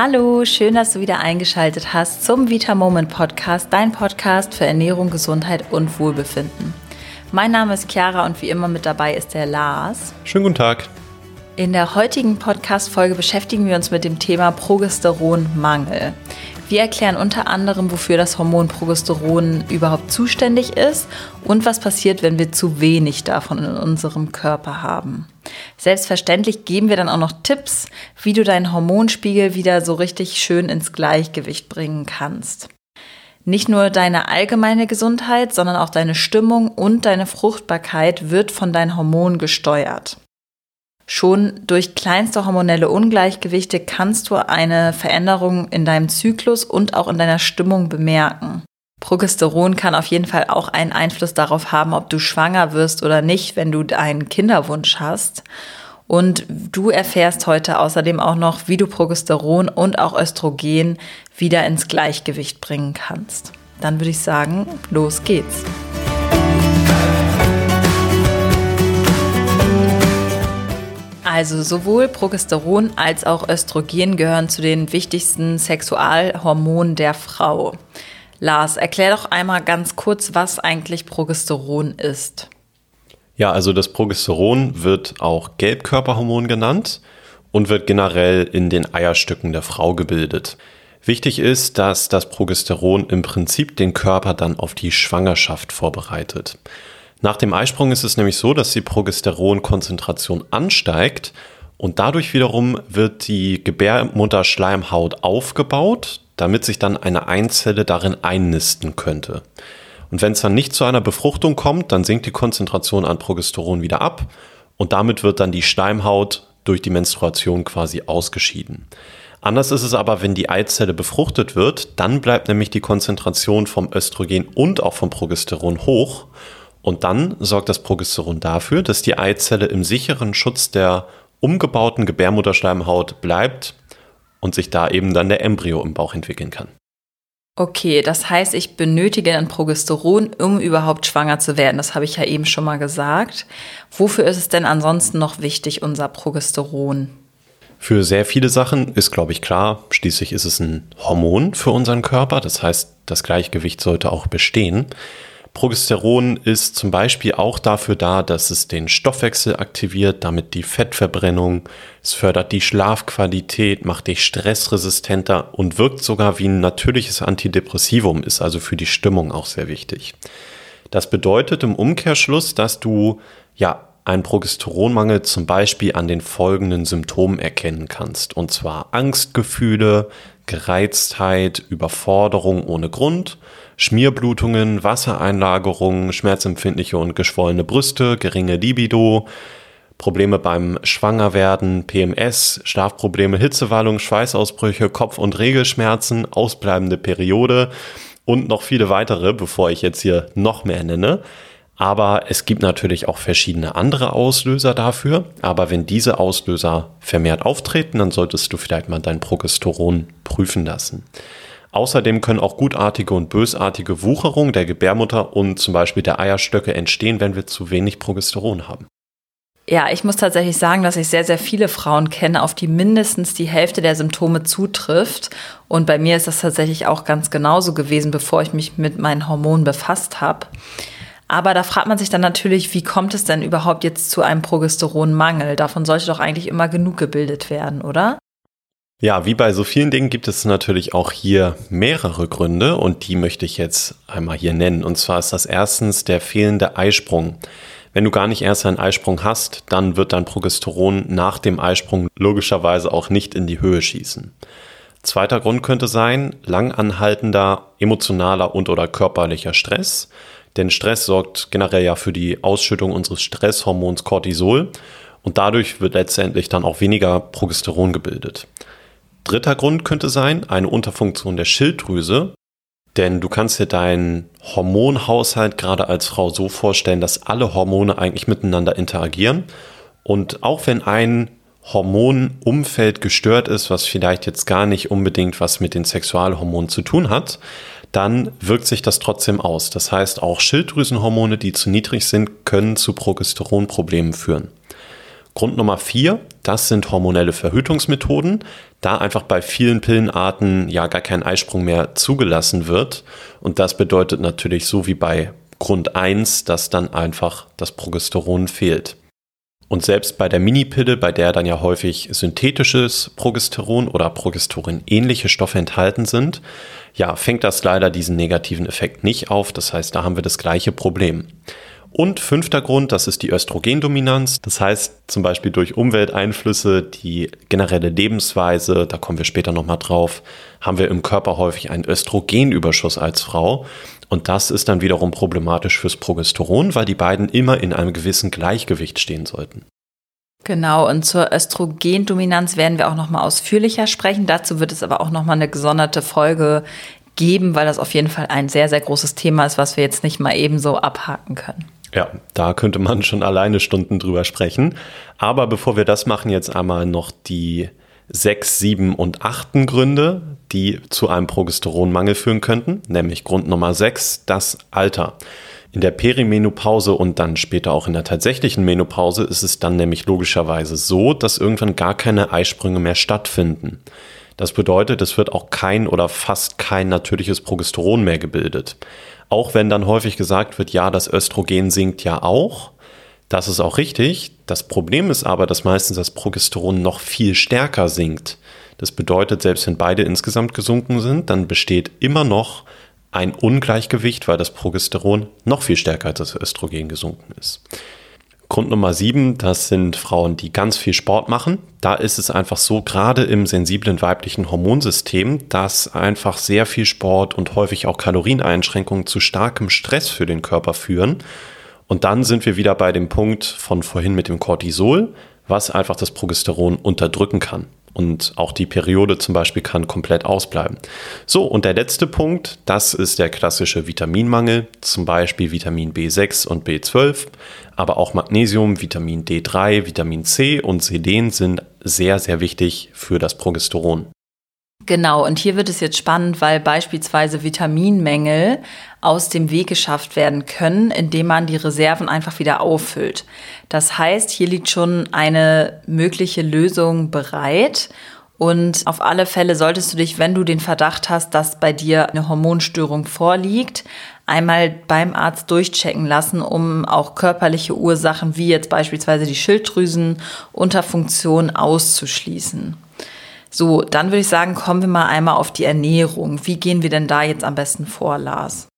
Hallo, schön, dass du wieder eingeschaltet hast zum Vita Moment Podcast, dein Podcast für Ernährung, Gesundheit und Wohlbefinden. Mein Name ist Chiara und wie immer mit dabei ist der Lars. Schönen guten Tag. In der heutigen Podcast-Folge beschäftigen wir uns mit dem Thema Progesteronmangel. Wir erklären unter anderem, wofür das Hormon Progesteron überhaupt zuständig ist und was passiert, wenn wir zu wenig davon in unserem Körper haben. Selbstverständlich geben wir dann auch noch Tipps, wie du deinen Hormonspiegel wieder so richtig schön ins Gleichgewicht bringen kannst. Nicht nur deine allgemeine Gesundheit, sondern auch deine Stimmung und deine Fruchtbarkeit wird von deinen Hormonen gesteuert. Schon durch kleinste hormonelle Ungleichgewichte kannst du eine Veränderung in deinem Zyklus und auch in deiner Stimmung bemerken. Progesteron kann auf jeden Fall auch einen Einfluss darauf haben, ob du schwanger wirst oder nicht, wenn du einen Kinderwunsch hast. Und du erfährst heute außerdem auch noch, wie du Progesteron und auch Östrogen wieder ins Gleichgewicht bringen kannst. Dann würde ich sagen, los geht's. Also sowohl Progesteron als auch Östrogen gehören zu den wichtigsten Sexualhormonen der Frau. Lars, erklär doch einmal ganz kurz, was eigentlich Progesteron ist. Ja, also das Progesteron wird auch Gelbkörperhormon genannt und wird generell in den Eierstücken der Frau gebildet. Wichtig ist, dass das Progesteron im Prinzip den Körper dann auf die Schwangerschaft vorbereitet. Nach dem Eisprung ist es nämlich so, dass die Progesteronkonzentration ansteigt und dadurch wiederum wird die Gebärmutterschleimhaut aufgebaut, damit sich dann eine Einzelle darin einnisten könnte. Und wenn es dann nicht zu einer Befruchtung kommt, dann sinkt die Konzentration an Progesteron wieder ab und damit wird dann die Schleimhaut durch die Menstruation quasi ausgeschieden. Anders ist es aber, wenn die Eizelle befruchtet wird, dann bleibt nämlich die Konzentration vom Östrogen und auch vom Progesteron hoch und dann sorgt das Progesteron dafür, dass die Eizelle im sicheren Schutz der umgebauten Gebärmutterschleimhaut bleibt und sich da eben dann der Embryo im Bauch entwickeln kann. Okay, das heißt, ich benötige ein Progesteron, um überhaupt schwanger zu werden. Das habe ich ja eben schon mal gesagt. Wofür ist es denn ansonsten noch wichtig, unser Progesteron? Für sehr viele Sachen ist, glaube ich, klar, schließlich ist es ein Hormon für unseren Körper. Das heißt, das Gleichgewicht sollte auch bestehen. Progesteron ist zum Beispiel auch dafür da, dass es den Stoffwechsel aktiviert, damit die Fettverbrennung. Es fördert die Schlafqualität, macht dich stressresistenter und wirkt sogar wie ein natürliches Antidepressivum, ist also für die Stimmung auch sehr wichtig. Das bedeutet im Umkehrschluss, dass du ja einen Progesteronmangel zum Beispiel an den folgenden Symptomen erkennen kannst. Und zwar Angstgefühle, Gereiztheit, Überforderung ohne Grund Schmierblutungen, Wassereinlagerungen, schmerzempfindliche und geschwollene Brüste, geringe Libido, Probleme beim Schwangerwerden, PMS, Schlafprobleme, Hitzewallung, Schweißausbrüche, Kopf- und Regelschmerzen, ausbleibende Periode und noch viele weitere, bevor ich jetzt hier noch mehr nenne. Aber es gibt natürlich auch verschiedene andere Auslöser dafür. Aber wenn diese Auslöser vermehrt auftreten, dann solltest du vielleicht mal dein Progesteron prüfen lassen. Außerdem können auch gutartige und bösartige Wucherungen der Gebärmutter und zum Beispiel der Eierstöcke entstehen, wenn wir zu wenig Progesteron haben. Ja, ich muss tatsächlich sagen, dass ich sehr, sehr viele Frauen kenne, auf die mindestens die Hälfte der Symptome zutrifft. Und bei mir ist das tatsächlich auch ganz genauso gewesen, bevor ich mich mit meinen Hormonen befasst habe. Aber da fragt man sich dann natürlich, wie kommt es denn überhaupt jetzt zu einem Progesteronmangel? Davon sollte doch eigentlich immer genug gebildet werden, oder? Ja, wie bei so vielen Dingen gibt es natürlich auch hier mehrere Gründe und die möchte ich jetzt einmal hier nennen. Und zwar ist das erstens der fehlende Eisprung. Wenn du gar nicht erst einen Eisprung hast, dann wird dein Progesteron nach dem Eisprung logischerweise auch nicht in die Höhe schießen. Zweiter Grund könnte sein, langanhaltender emotionaler und oder körperlicher Stress. Denn Stress sorgt generell ja für die Ausschüttung unseres Stresshormons Cortisol und dadurch wird letztendlich dann auch weniger Progesteron gebildet. Dritter Grund könnte sein, eine Unterfunktion der Schilddrüse. Denn du kannst dir deinen Hormonhaushalt gerade als Frau so vorstellen, dass alle Hormone eigentlich miteinander interagieren. Und auch wenn ein Hormonumfeld gestört ist, was vielleicht jetzt gar nicht unbedingt was mit den Sexualhormonen zu tun hat, dann wirkt sich das trotzdem aus. Das heißt, auch Schilddrüsenhormone, die zu niedrig sind, können zu Progesteronproblemen führen. Grund Nummer vier, das sind hormonelle Verhütungsmethoden, da einfach bei vielen Pillenarten ja gar kein Eisprung mehr zugelassen wird. Und das bedeutet natürlich so wie bei Grund eins, dass dann einfach das Progesteron fehlt. Und selbst bei der Minipille, bei der dann ja häufig synthetisches Progesteron oder Progesteron-ähnliche Stoffe enthalten sind, ja, fängt das leider diesen negativen Effekt nicht auf. Das heißt, da haben wir das gleiche Problem. Und fünfter Grund, das ist die Östrogendominanz. Das heißt zum Beispiel durch Umwelteinflüsse, die generelle Lebensweise, da kommen wir später nochmal drauf, haben wir im Körper häufig einen Östrogenüberschuss als Frau. Und das ist dann wiederum problematisch fürs Progesteron, weil die beiden immer in einem gewissen Gleichgewicht stehen sollten. Genau, und zur Östrogendominanz werden wir auch nochmal ausführlicher sprechen. Dazu wird es aber auch nochmal eine gesonderte Folge geben, weil das auf jeden Fall ein sehr, sehr großes Thema ist, was wir jetzt nicht mal ebenso abhaken können. Ja, da könnte man schon alleine Stunden drüber sprechen. Aber bevor wir das machen, jetzt einmal noch die sechs, sieben und achten Gründe, die zu einem Progesteronmangel führen könnten. Nämlich Grund Nummer sechs, das Alter. In der Perimenopause und dann später auch in der tatsächlichen Menopause ist es dann nämlich logischerweise so, dass irgendwann gar keine Eisprünge mehr stattfinden. Das bedeutet, es wird auch kein oder fast kein natürliches Progesteron mehr gebildet. Auch wenn dann häufig gesagt wird, ja, das Östrogen sinkt ja auch. Das ist auch richtig. Das Problem ist aber, dass meistens das Progesteron noch viel stärker sinkt. Das bedeutet, selbst wenn beide insgesamt gesunken sind, dann besteht immer noch ein Ungleichgewicht, weil das Progesteron noch viel stärker als das Östrogen gesunken ist. Grund Nummer sieben, das sind Frauen, die ganz viel Sport machen. Da ist es einfach so, gerade im sensiblen weiblichen Hormonsystem, dass einfach sehr viel Sport und häufig auch Kalorieneinschränkungen zu starkem Stress für den Körper führen. Und dann sind wir wieder bei dem Punkt von vorhin mit dem Cortisol, was einfach das Progesteron unterdrücken kann. Und auch die Periode zum Beispiel kann komplett ausbleiben. So, und der letzte Punkt, das ist der klassische Vitaminmangel, zum Beispiel Vitamin B6 und B12, aber auch Magnesium, Vitamin D3, Vitamin C und Selen sind sehr, sehr wichtig für das Progesteron. Genau, und hier wird es jetzt spannend, weil beispielsweise Vitaminmängel aus dem Weg geschafft werden können, indem man die Reserven einfach wieder auffüllt. Das heißt, hier liegt schon eine mögliche Lösung bereit. Und auf alle Fälle solltest du dich, wenn du den Verdacht hast, dass bei dir eine Hormonstörung vorliegt, einmal beim Arzt durchchecken lassen, um auch körperliche Ursachen wie jetzt beispielsweise die Schilddrüsenunterfunktion auszuschließen. So, dann würde ich sagen, kommen wir mal einmal auf die Ernährung. Wie gehen wir denn da jetzt am besten vor, Lars?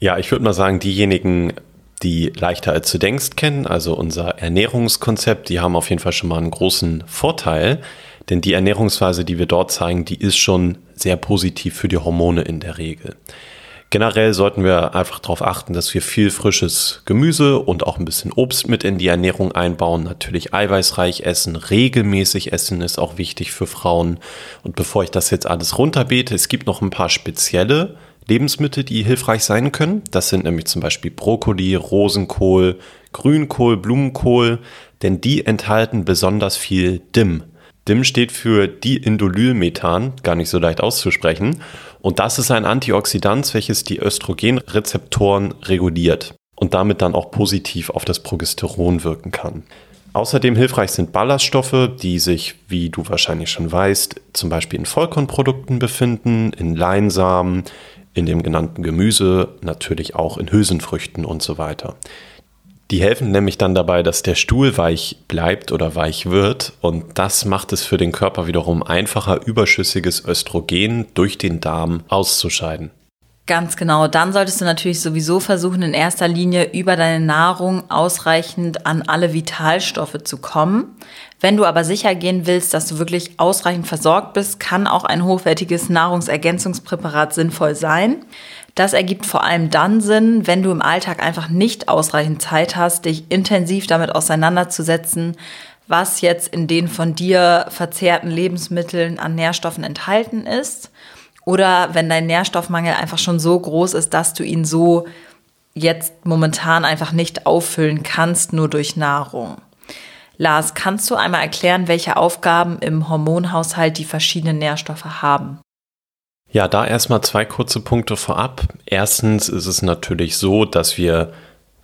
Ja, ich würde mal sagen, diejenigen, die leichter als du denkst kennen, also unser Ernährungskonzept, die haben auf jeden Fall schon mal einen großen Vorteil, denn die Ernährungsweise, die wir dort zeigen, die ist schon sehr positiv für die Hormone in der Regel. Generell sollten wir einfach darauf achten, dass wir viel frisches Gemüse und auch ein bisschen Obst mit in die Ernährung einbauen. Natürlich eiweißreich essen, regelmäßig essen ist auch wichtig für Frauen. Und bevor ich das jetzt alles runterbete, es gibt noch ein paar spezielle Lebensmittel, die hilfreich sein können. Das sind nämlich zum Beispiel Brokkoli, Rosenkohl, Grünkohl, Blumenkohl, denn die enthalten besonders viel DIM. DIM steht für Diindolylmethan, gar nicht so leicht auszusprechen. Und das ist ein Antioxidant, welches die Östrogenrezeptoren reguliert und damit dann auch positiv auf das Progesteron wirken kann. Außerdem hilfreich sind Ballaststoffe, die sich, wie du wahrscheinlich schon weißt, zum Beispiel in Vollkornprodukten befinden, in Leinsamen, in dem genannten Gemüse, natürlich auch in Hülsenfrüchten und so weiter. Die helfen nämlich dann dabei, dass der Stuhl weich bleibt oder weich wird und das macht es für den Körper wiederum einfacher, überschüssiges Östrogen durch den Darm auszuscheiden. Ganz genau. Dann solltest du natürlich sowieso versuchen, in erster Linie über deine Nahrung ausreichend an alle Vitalstoffe zu kommen. Wenn du aber sicher gehen willst, dass du wirklich ausreichend versorgt bist, kann auch ein hochwertiges Nahrungsergänzungspräparat sinnvoll sein. Das ergibt vor allem dann Sinn, wenn du im Alltag einfach nicht ausreichend Zeit hast, dich intensiv damit auseinanderzusetzen, was jetzt in den von dir verzehrten Lebensmitteln an Nährstoffen enthalten ist. Oder wenn dein Nährstoffmangel einfach schon so groß ist, dass du ihn so jetzt momentan einfach nicht auffüllen kannst, nur durch Nahrung. Lars, kannst du einmal erklären, welche Aufgaben im Hormonhaushalt die verschiedenen Nährstoffe haben? Ja, da erstmal zwei kurze Punkte vorab. Erstens ist es natürlich so, dass wir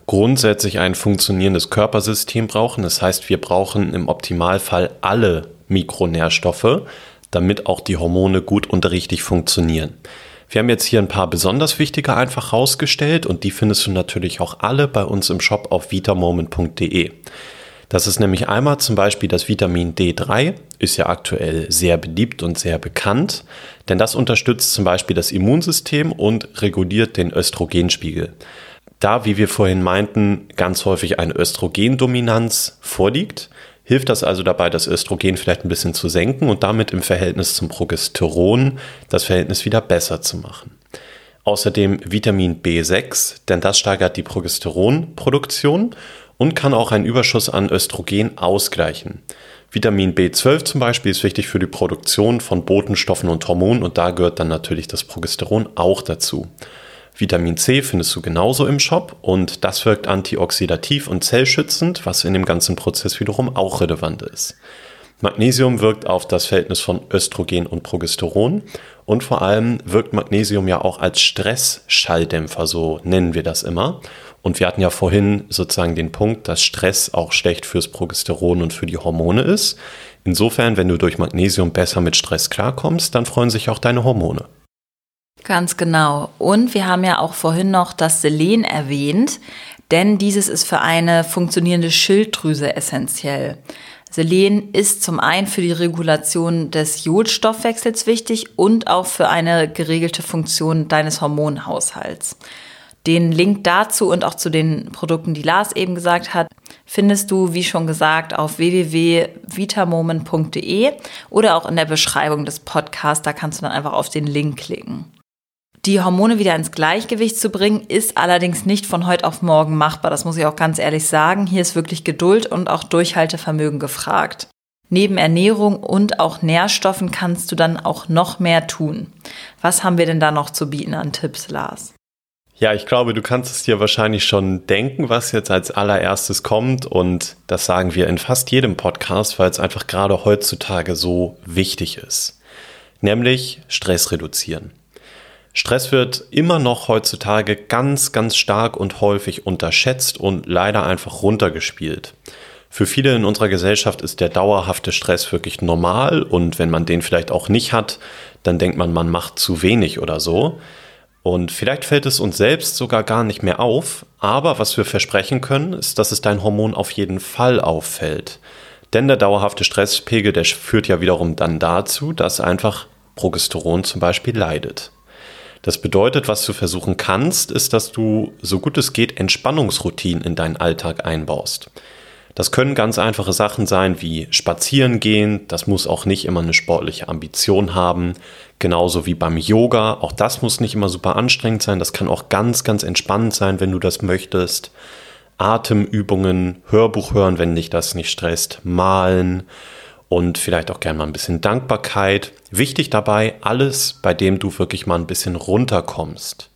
grundsätzlich ein funktionierendes Körpersystem brauchen. Das heißt, wir brauchen im Optimalfall alle Mikronährstoffe, damit auch die Hormone gut und richtig funktionieren. Wir haben jetzt hier ein paar besonders wichtige einfach rausgestellt und die findest du natürlich auch alle bei uns im Shop auf vitamoment.de. Das ist nämlich einmal zum Beispiel das Vitamin D3, ist ja aktuell sehr beliebt und sehr bekannt, denn das unterstützt zum Beispiel das Immunsystem und reguliert den Östrogenspiegel. Da, wie wir vorhin meinten, ganz häufig eine Östrogendominanz vorliegt, hilft das also dabei, das Östrogen vielleicht ein bisschen zu senken und damit im Verhältnis zum Progesteron das Verhältnis wieder besser zu machen. Außerdem Vitamin B6, denn das steigert die Progesteronproduktion und kann auch einen Überschuss an Östrogen ausgleichen. Vitamin B12 zum Beispiel ist wichtig für die Produktion von Botenstoffen und Hormonen und da gehört dann natürlich das Progesteron auch dazu. Vitamin C findest du genauso im Shop und das wirkt antioxidativ und zellschützend, was in dem ganzen Prozess wiederum auch relevant ist. Magnesium wirkt auf das Verhältnis von Östrogen und Progesteron und vor allem wirkt Magnesium ja auch als Stressschalldämpfer, so nennen wir das immer. Und wir hatten ja vorhin sozusagen den Punkt, dass Stress auch schlecht fürs Progesteron und für die Hormone ist. Insofern, wenn du durch Magnesium besser mit Stress klarkommst, dann freuen sich auch deine Hormone. Ganz genau. Und wir haben ja auch vorhin noch das Selen erwähnt, denn dieses ist für eine funktionierende Schilddrüse essentiell. Selen ist zum einen für die Regulation des Jodstoffwechsels wichtig und auch für eine geregelte Funktion deines Hormonhaushalts. Den Link dazu und auch zu den Produkten, die Lars eben gesagt hat, findest du, wie schon gesagt, auf www.vitamoment.de oder auch in der Beschreibung des Podcasts. Da kannst du dann einfach auf den Link klicken. Die Hormone wieder ins Gleichgewicht zu bringen, ist allerdings nicht von heute auf morgen machbar. Das muss ich auch ganz ehrlich sagen. Hier ist wirklich Geduld und auch Durchhaltevermögen gefragt. Neben Ernährung und auch Nährstoffen kannst du dann auch noch mehr tun. Was haben wir denn da noch zu bieten an Tipps, Lars? Ja, ich glaube, du kannst es dir wahrscheinlich schon denken, was jetzt als allererstes kommt. Und das sagen wir in fast jedem Podcast, weil es einfach gerade heutzutage so wichtig ist. Nämlich Stress reduzieren. Stress wird immer noch heutzutage ganz, ganz stark und häufig unterschätzt und leider einfach runtergespielt. Für viele in unserer Gesellschaft ist der dauerhafte Stress wirklich normal und wenn man den vielleicht auch nicht hat, dann denkt man, man macht zu wenig oder so. Und vielleicht fällt es uns selbst sogar gar nicht mehr auf, aber was wir versprechen können, ist, dass es dein Hormon auf jeden Fall auffällt. Denn der dauerhafte Stresspegel, der führt ja wiederum dann dazu, dass einfach Progesteron zum Beispiel leidet. Das bedeutet, was du versuchen kannst, ist, dass du so gut es geht Entspannungsroutinen in deinen Alltag einbaust. Das können ganz einfache Sachen sein wie spazieren gehen, das muss auch nicht immer eine sportliche Ambition haben, genauso wie beim Yoga, auch das muss nicht immer super anstrengend sein, das kann auch ganz, ganz entspannend sein, wenn du das möchtest. Atemübungen, Hörbuch hören, wenn dich das nicht stresst, malen, und vielleicht auch gerne mal ein bisschen Dankbarkeit. Wichtig dabei, alles, bei dem du wirklich mal ein bisschen runterkommst.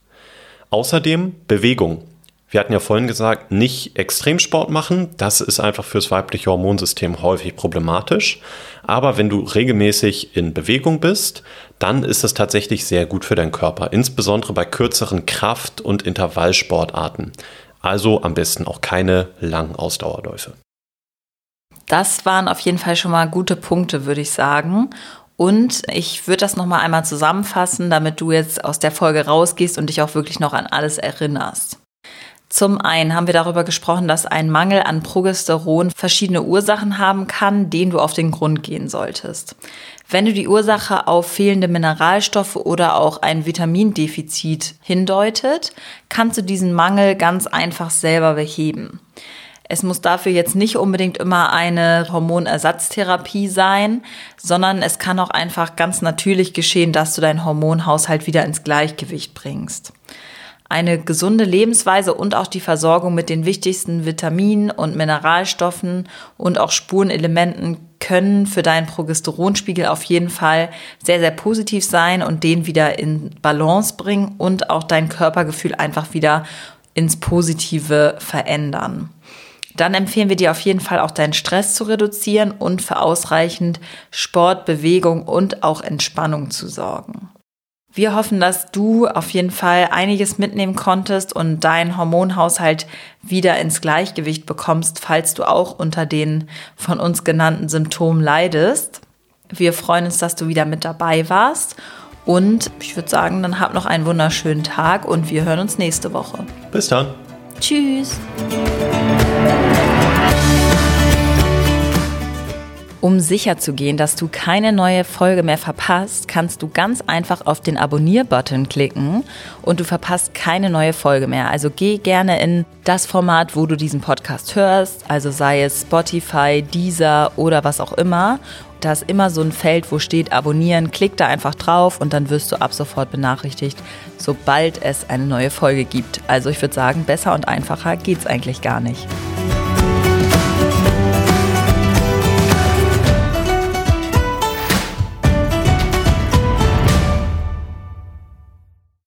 Außerdem Bewegung. Wir hatten ja vorhin gesagt, nicht Extremsport machen. Das ist einfach fürs weibliche Hormonsystem häufig problematisch. Aber wenn du regelmäßig in Bewegung bist, dann ist das tatsächlich sehr gut für deinen Körper. Insbesondere bei kürzeren Kraft- und Intervallsportarten. Also am besten auch keine langen Ausdauerläufe. Das waren auf jeden Fall schon mal gute Punkte, würde ich sagen. Und ich würde das nochmal einmal zusammenfassen, damit du jetzt aus der Folge rausgehst und dich auch wirklich noch an alles erinnerst. Zum einen haben wir darüber gesprochen, dass ein Mangel an Progesteron verschiedene Ursachen haben kann, denen du auf den Grund gehen solltest. Wenn du die Ursache auf fehlende Mineralstoffe oder auch ein Vitamindefizit hindeutet, kannst du diesen Mangel ganz einfach selber beheben. Es muss dafür jetzt nicht unbedingt immer eine Hormonersatztherapie sein, sondern es kann auch einfach ganz natürlich geschehen, dass du deinen Hormonhaushalt wieder ins Gleichgewicht bringst. Eine gesunde Lebensweise und auch die Versorgung mit den wichtigsten Vitaminen und Mineralstoffen und auch Spurenelementen können für deinen Progesteronspiegel auf jeden Fall sehr, sehr positiv sein und den wieder in Balance bringen und auch dein Körpergefühl einfach wieder ins Positive verändern. Dann empfehlen wir dir auf jeden Fall auch deinen Stress zu reduzieren und für ausreichend Sport, Bewegung und auch Entspannung zu sorgen. Wir hoffen, dass du auf jeden Fall einiges mitnehmen konntest und deinen Hormonhaushalt wieder ins Gleichgewicht bekommst, falls du auch unter den von uns genannten Symptomen leidest. Wir freuen uns, dass du wieder mit dabei warst. Und ich würde sagen, dann hab noch einen wunderschönen Tag und wir hören uns nächste Woche. Bis dann. Tschüss. Um sicher zu gehen, dass du keine neue Folge mehr verpasst, kannst du ganz einfach auf den Abonnier-Button klicken und du verpasst keine neue Folge mehr. Also geh gerne in das Format, wo du diesen Podcast hörst, also sei es Spotify, Deezer oder was auch immer. Da ist immer so ein Feld, wo steht Abonnieren. Klick da einfach drauf und dann wirst du ab sofort benachrichtigt, sobald es eine neue Folge gibt. Also ich würde sagen, besser und einfacher geht's eigentlich gar nicht.